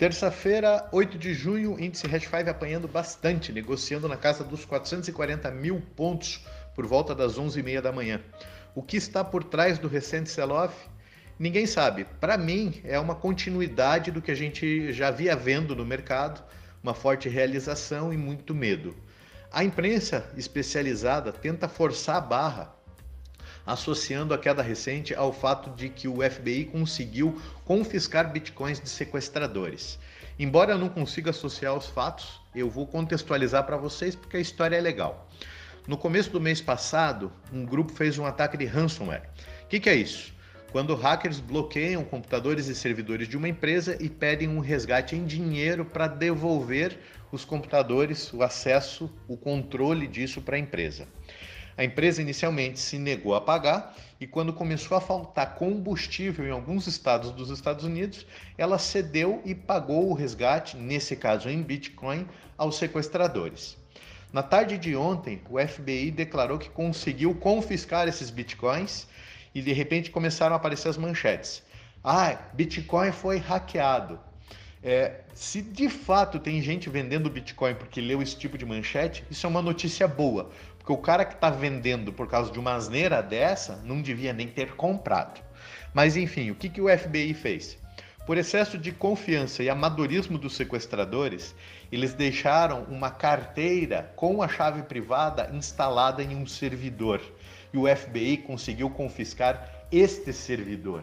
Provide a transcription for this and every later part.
Terça-feira, 8 de junho, índice Hash 5 apanhando bastante, negociando na casa dos 440 mil pontos por volta das 11h30 da manhã. O que está por trás do recente sell-off? Ninguém sabe. Para mim, é uma continuidade do que a gente já via vendo no mercado, uma forte realização e muito medo. A imprensa especializada tenta forçar a barra associando a queda recente ao fato de que o FBI conseguiu confiscar bitcoins de sequestradores. Embora eu não consiga associar os fatos, eu vou contextualizar para vocês porque a história é legal. No começo do mês passado, um grupo fez um ataque de ransomware. O que, que é isso? Quando hackers bloqueiam computadores e servidores de uma empresa e pedem um resgate em dinheiro para devolver os computadores, o acesso, o controle disso para a empresa. A empresa inicialmente se negou a pagar e, quando começou a faltar combustível em alguns estados dos Estados Unidos, ela cedeu e pagou o resgate, nesse caso em Bitcoin, aos sequestradores. Na tarde de ontem, o FBI declarou que conseguiu confiscar esses bitcoins e de repente começaram a aparecer as manchetes. Ah, Bitcoin foi hackeado. É, se de fato tem gente vendendo Bitcoin porque leu esse tipo de manchete, isso é uma notícia boa, porque o cara que está vendendo por causa de uma asneira dessa não devia nem ter comprado. Mas enfim, o que, que o FBI fez? Por excesso de confiança e amadorismo dos sequestradores, eles deixaram uma carteira com a chave privada instalada em um servidor. E o FBI conseguiu confiscar este servidor.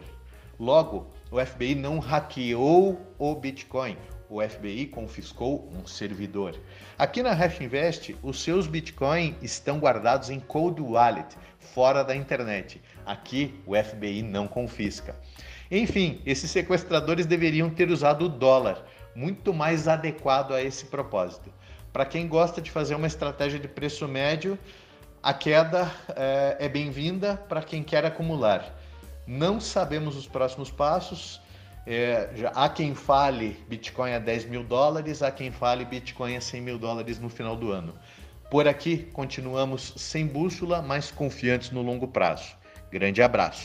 Logo, o FBI não hackeou o Bitcoin, o FBI confiscou um servidor. Aqui na Hash Invest, os seus Bitcoin estão guardados em Cold Wallet, fora da internet. Aqui, o FBI não confisca. Enfim, esses sequestradores deveriam ter usado o dólar, muito mais adequado a esse propósito. Para quem gosta de fazer uma estratégia de preço médio, a queda é, é bem-vinda para quem quer acumular. Não sabemos os próximos passos. É, já, há quem fale Bitcoin a 10 mil dólares, há quem fale Bitcoin a 100 mil dólares no final do ano. Por aqui, continuamos sem bússola, mas confiantes no longo prazo. Grande abraço.